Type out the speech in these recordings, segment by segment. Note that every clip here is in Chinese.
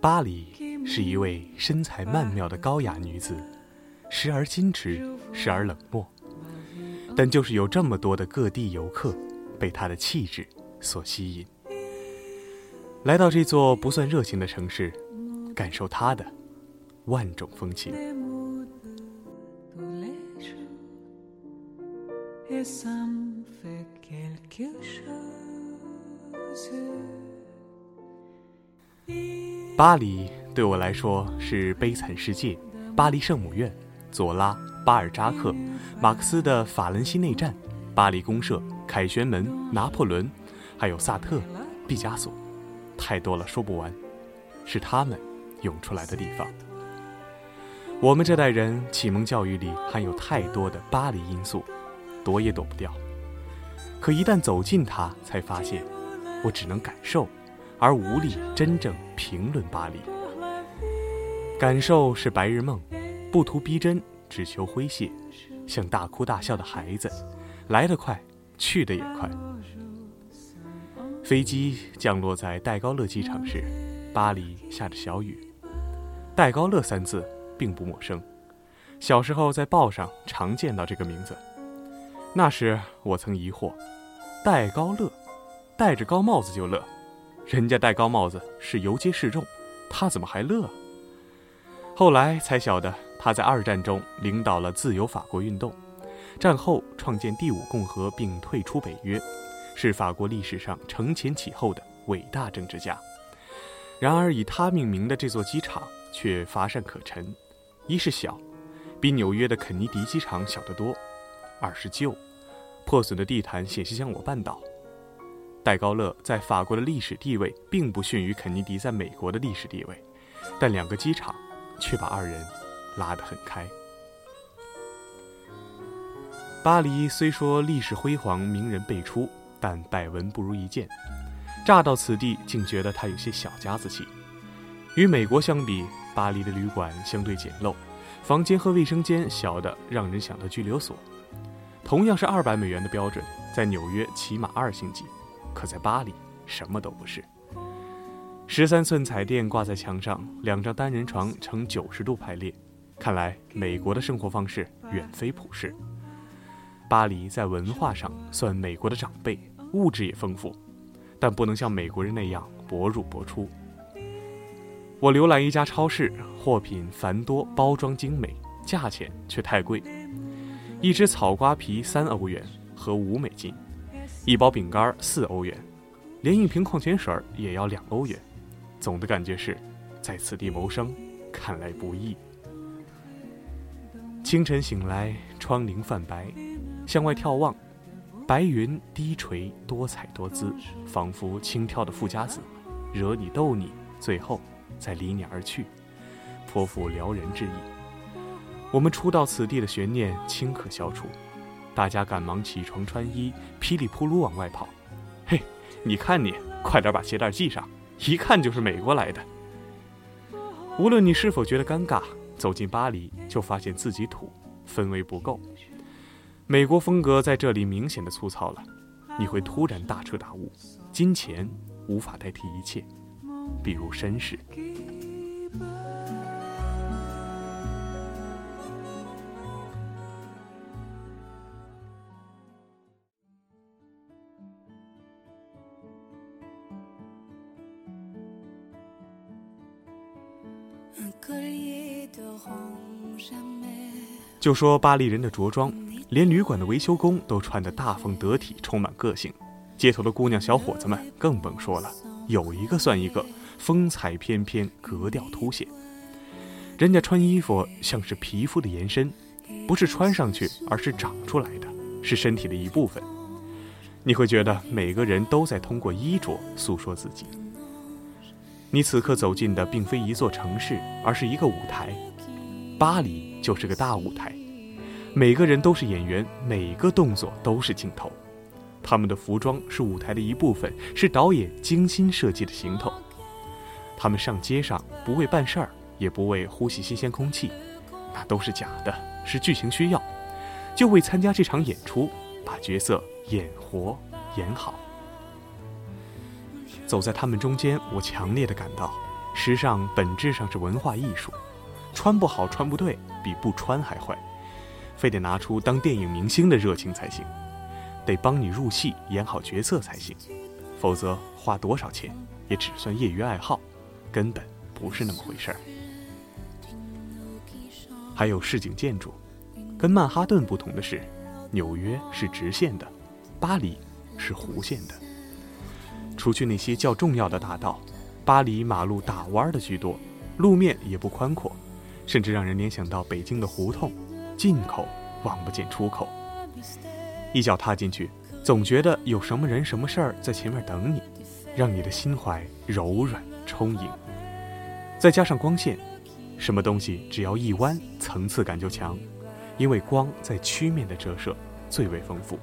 巴黎是一位身材曼妙的高雅女子，时而矜持，时而冷漠。但就是有这么多的各地游客，被她的气质所吸引，来到这座不算热情的城市，感受她的万种风情。巴黎对我来说是悲惨世界，巴黎圣母院，左拉、巴尔扎克、马克思的法兰西内战，巴黎公社、凯旋门、拿破仑，还有萨特、毕加索，太多了说不完，是他们涌出来的地方。我们这代人启蒙教育里含有太多的巴黎因素，躲也躲不掉。可一旦走近它，才发现，我只能感受。而无力真正评论巴黎，感受是白日梦，不图逼真，只求诙谐，像大哭大笑的孩子，来得快，去得也快。飞机降落在戴高乐机场时，巴黎下着小雨。戴高乐三字并不陌生，小时候在报上常见到这个名字。那时我曾疑惑，戴高乐，戴着高帽子就乐。人家戴高帽子是游街示众，他怎么还乐？后来才晓得，他在二战中领导了自由法国运动，战后创建第五共和并退出北约，是法国历史上承前启后的伟大政治家。然而，以他命名的这座机场却乏善可陈：一是小，比纽约的肯尼迪机场小得多；二是旧，破损的地毯险些将我绊倒。戴高乐在法国的历史地位并不逊于肯尼迪在美国的历史地位，但两个机场却把二人拉得很开。巴黎虽说历史辉煌，名人辈出，但百闻不如一见。乍到此地，竟觉得它有些小家子气。与美国相比，巴黎的旅馆相对简陋，房间和卫生间小的让人想到拘留所。同样是二百美元的标准，在纽约起码二星级。可在巴黎，什么都不是。十三寸彩电挂在墙上，两张单人床呈九十度排列，看来美国的生活方式远非普世。巴黎在文化上算美国的长辈，物质也丰富，但不能像美国人那样薄入薄出。我浏览一家超市，货品繁多，包装精美，价钱却太贵。一只草瓜皮三欧元，合五美金。一包饼干四欧元，连一瓶矿泉水也要两欧元。总的感觉是，在此地谋生，看来不易。清晨醒来，窗棂泛白，向外眺望，白云低垂，多彩多姿，仿佛轻佻的富家子，惹你逗你，最后再离你而去，颇富撩人之意。我们初到此地的悬念顷刻消除。大家赶忙起床穿衣，噼里扑噜往外跑。嘿，你看你，快点把鞋带系上，一看就是美国来的。无论你是否觉得尴尬，走进巴黎就发现自己土，氛围不够。美国风格在这里明显的粗糙了，你会突然大彻大悟：金钱无法代替一切，比如绅士。就说巴黎人的着装，连旅馆的维修工都穿得大方得体，充满个性。街头的姑娘小伙子们更甭说了，有一个算一个，风采翩翩，格调凸显。人家穿衣服像是皮肤的延伸，不是穿上去，而是长出来的，是身体的一部分。你会觉得每个人都在通过衣着诉说自己。你此刻走进的并非一座城市，而是一个舞台。巴黎就是个大舞台，每个人都是演员，每个动作都是镜头。他们的服装是舞台的一部分，是导演精心设计的行头。他们上街上不为办事儿，也不为呼吸新鲜空气，那都是假的，是剧情需要，就为参加这场演出，把角色演活演好。走在他们中间，我强烈的感到，时尚本质上是文化艺术，穿不好穿不对，比不穿还坏，非得拿出当电影明星的热情才行。得帮你入戏，演好角色才行，否则花多少钱也只算业余爱好，根本不是那么回事儿。还有市井建筑，跟曼哈顿不同的是，纽约是直线的，巴黎是弧线的。除去那些较重要的大道，巴黎马路打弯的居多，路面也不宽阔，甚至让人联想到北京的胡同，进口望不见出口。一脚踏进去，总觉得有什么人、什么事儿在前面等你，让你的心怀柔软充盈。再加上光线，什么东西只要一弯，层次感就强，因为光在曲面的折射最为丰富。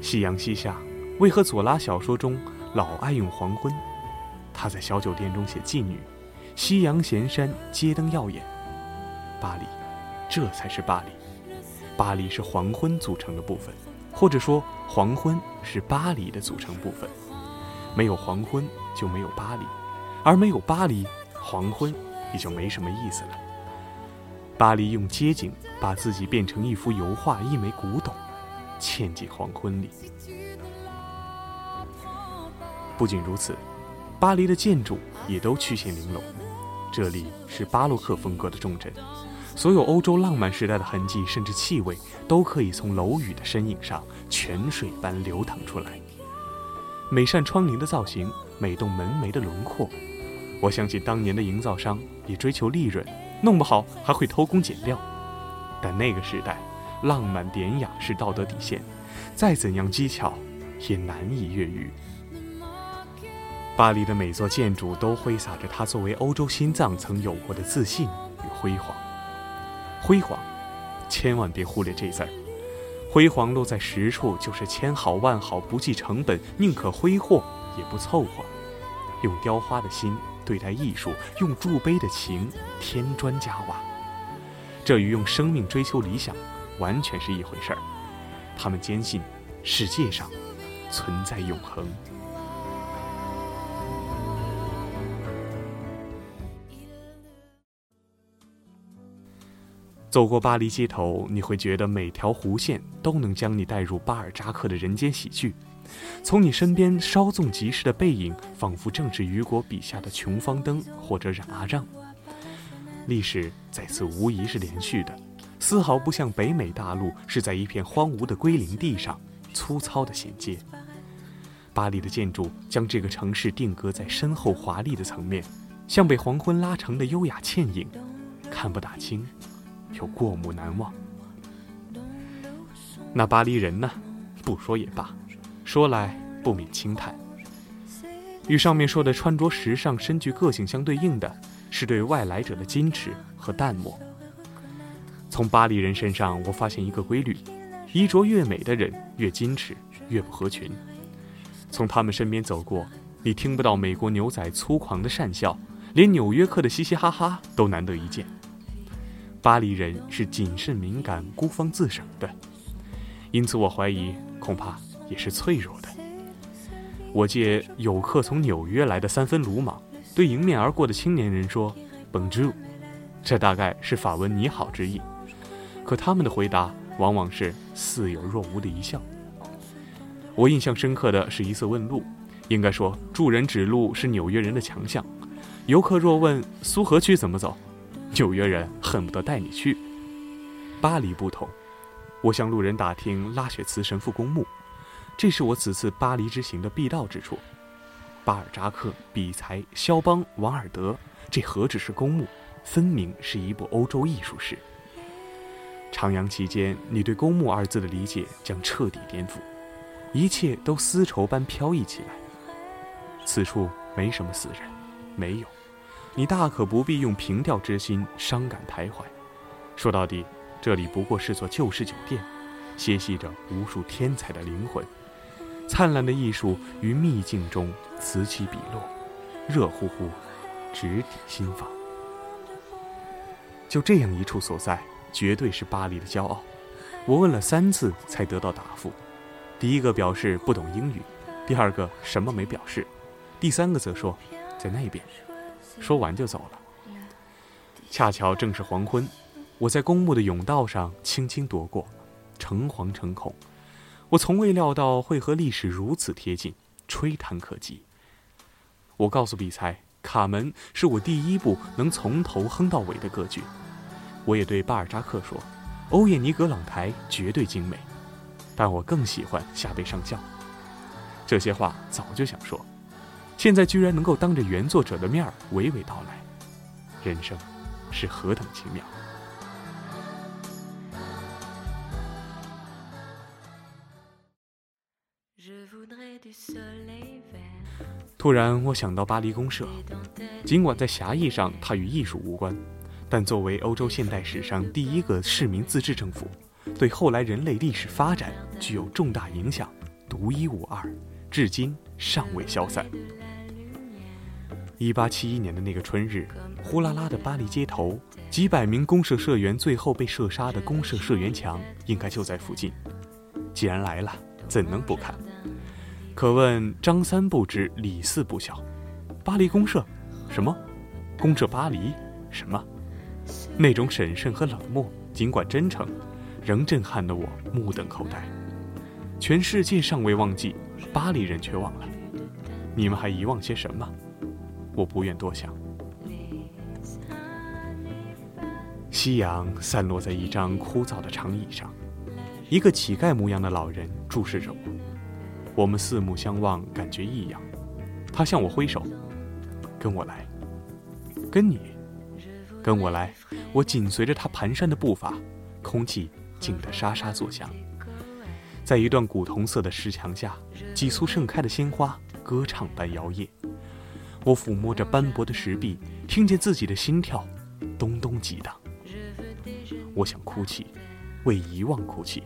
夕阳西下，为何左拉小说中老爱用黄昏？他在小酒店中写妓女，夕阳闲山，街灯耀眼。巴黎，这才是巴黎。巴黎是黄昏组成的部分，或者说黄昏是巴黎的组成部分。没有黄昏就没有巴黎，而没有巴黎，黄昏也就没什么意思了。巴黎用街景把自己变成一幅油画，一枚古董，嵌进黄昏里。不仅如此，巴黎的建筑也都曲线玲珑。这里是巴洛克风格的重镇。所有欧洲浪漫时代的痕迹，甚至气味，都可以从楼宇的身影上泉水般流淌出来。每扇窗棂的造型，每栋门楣的轮廓，我相信当年的营造商也追求利润，弄不好还会偷工减料。但那个时代，浪漫典雅是道德底线，再怎样技巧，也难以越狱。巴黎的每座建筑都挥洒着它作为欧洲心脏曾有过的自信与辉煌。辉煌，千万别忽略这字儿。辉煌落在实处，就是千好万好，不计成本，宁可挥霍也不凑合。用雕花的心对待艺术，用铸碑的情添砖加瓦，这与用生命追求理想完全是一回事儿。他们坚信，世界上存在永恒。走过巴黎街头，你会觉得每条弧线都能将你带入巴尔扎克的人间喜剧。从你身边稍纵即逝的背影，仿佛正是雨果笔下的琼芳登或者冉阿让。历史在此无疑是连续的，丝毫不像北美大陆是在一片荒芜的归零地上粗糙的衔接。巴黎的建筑将这个城市定格在深厚华丽的层面，像被黄昏拉成的优雅倩影，看不大清。又过目难忘。那巴黎人呢？不说也罢，说来不免轻叹。与上面说的穿着时尚、深具个性相对应的，是对外来者的矜持和淡漠。从巴黎人身上，我发现一个规律：衣着越美的人越矜持，越不合群。从他们身边走过，你听不到美国牛仔粗狂的讪笑，连纽约客的嘻嘻哈哈都难得一见。巴黎人是谨慎敏感、孤芳自赏的，因此我怀疑，恐怕也是脆弱的。我借有客从纽约来的三分鲁莽，对迎面而过的青年人说：“Bonjour。”这大概是法文“你好”之意，可他们的回答往往是似有若无的一笑。我印象深刻的是一次问路，应该说助人指路是纽约人的强项。游客若问苏河区怎么走？纽约人恨不得带你去。巴黎不同，我向路人打听拉雪茨神父公墓，这是我此次巴黎之行的必到之处。巴尔扎克、比才、肖邦、王尔德，这何止是公墓，分明是一部欧洲艺术史。徜徉期间，你对“公墓”二字的理解将彻底颠覆，一切都丝绸般飘逸起来。此处没什么死人，没有。你大可不必用凭吊之心伤感徘徊。说到底，这里不过是座旧式酒店，歇息着无数天才的灵魂。灿烂的艺术于秘境中此起彼落，热乎乎，直抵心房。就这样一处所在，绝对是巴黎的骄傲。我问了三次才得到答复，第一个表示不懂英语，第二个什么没表示，第三个则说在那边。说完就走了。恰巧正是黄昏，我在公墓的甬道上轻轻踱过，诚惶诚恐。我从未料到会和历史如此贴近，吹弹可及。我告诉比才，卡门是我第一部能从头哼到尾的歌剧。我也对巴尔扎克说，欧也尼·格朗台绝对精美，但我更喜欢夏贝上校。这些话早就想说，现在居然能够当着原作者的面儿娓娓道来，人生是何等奇妙。突然，我想到巴黎公社。尽管在狭义上它与艺术无关，但作为欧洲现代史上第一个市民自治政府，对后来人类历史发展具有重大影响，独一无二，至今尚未消散。一八七一年的那个春日，呼啦啦的巴黎街头，几百名公社社员最后被射杀的公社社员墙，应该就在附近。既然来了，怎能不看？可问张三不知，李四不晓。巴黎公社，什么？公社巴黎，什么？那种审慎和冷漠，尽管真诚，仍震撼得我目瞪口呆。全世界尚未忘记，巴黎人却忘了。你们还遗忘些什么？我不愿多想。夕阳散落在一张枯燥的长椅上，一个乞丐模样的老人注视着我。我们四目相望，感觉异样。他向我挥手，跟我来。跟你，跟我来。我紧随着他蹒跚的步伐，空气静得沙沙作响。在一段古铜色的石墙下，几簇盛开的鲜花歌唱般摇曳。我抚摸着斑驳的石壁，听见自己的心跳咚咚激荡。我想哭泣，为遗忘哭泣。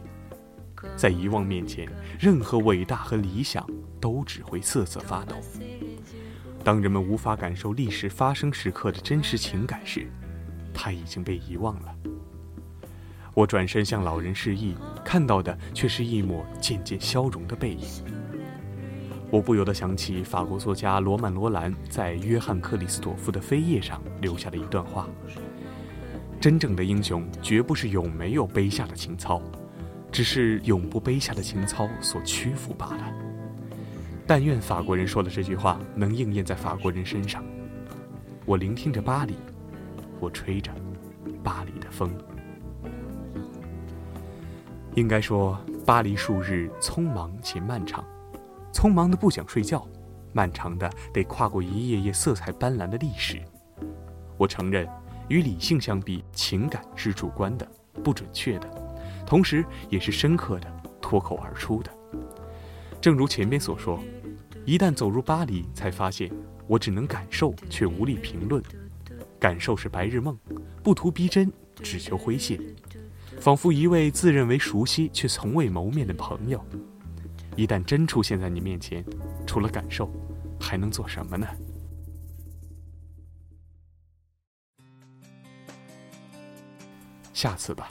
在遗忘面前，任何伟大和理想都只会瑟瑟发抖。当人们无法感受历史发生时刻的真实情感时，它已经被遗忘了。我转身向老人示意，看到的却是一抹渐渐消融的背影。我不由得想起法国作家罗曼·罗兰在约翰·克里斯朵夫的扉页上留下的一段话：“真正的英雄，绝不是有没有卑下的情操。”只是永不卑下的情操所屈服罢了。但愿法国人说的这句话能应验在法国人身上。我聆听着巴黎，我吹着巴黎的风。应该说，巴黎数日匆忙且漫长，匆忙的不想睡觉，漫长的得跨过一页页色彩斑斓的历史。我承认，与理性相比，情感是主观的，不准确的。同时，也是深刻的、脱口而出的。正如前面所说，一旦走入巴黎，才发现我只能感受，却无力评论。感受是白日梦，不图逼真，只求诙谐，仿佛一位自认为熟悉却从未谋面的朋友。一旦真出现在你面前，除了感受，还能做什么呢？下次吧。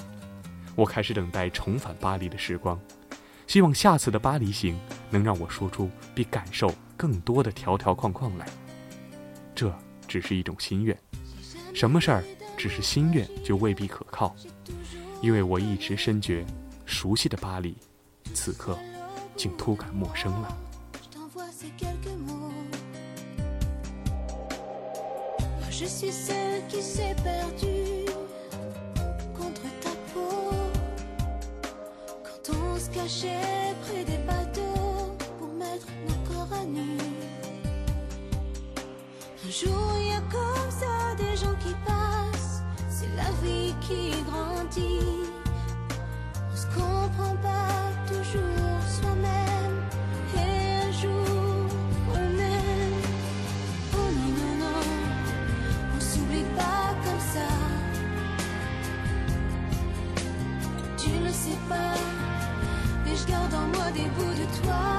我开始等待重返巴黎的时光，希望下次的巴黎行能让我说出比感受更多的条条框框来。这只是一种心愿，什么事儿只是心愿就未必可靠，因为我一直深觉，熟悉的巴黎，此刻竟突感陌生了。près des bateaux pour mettre nos corps à nu. Un jour, il y a comme ça des gens qui passent, c'est la vie qui grandit. mais je garde en moi des bouts de toi.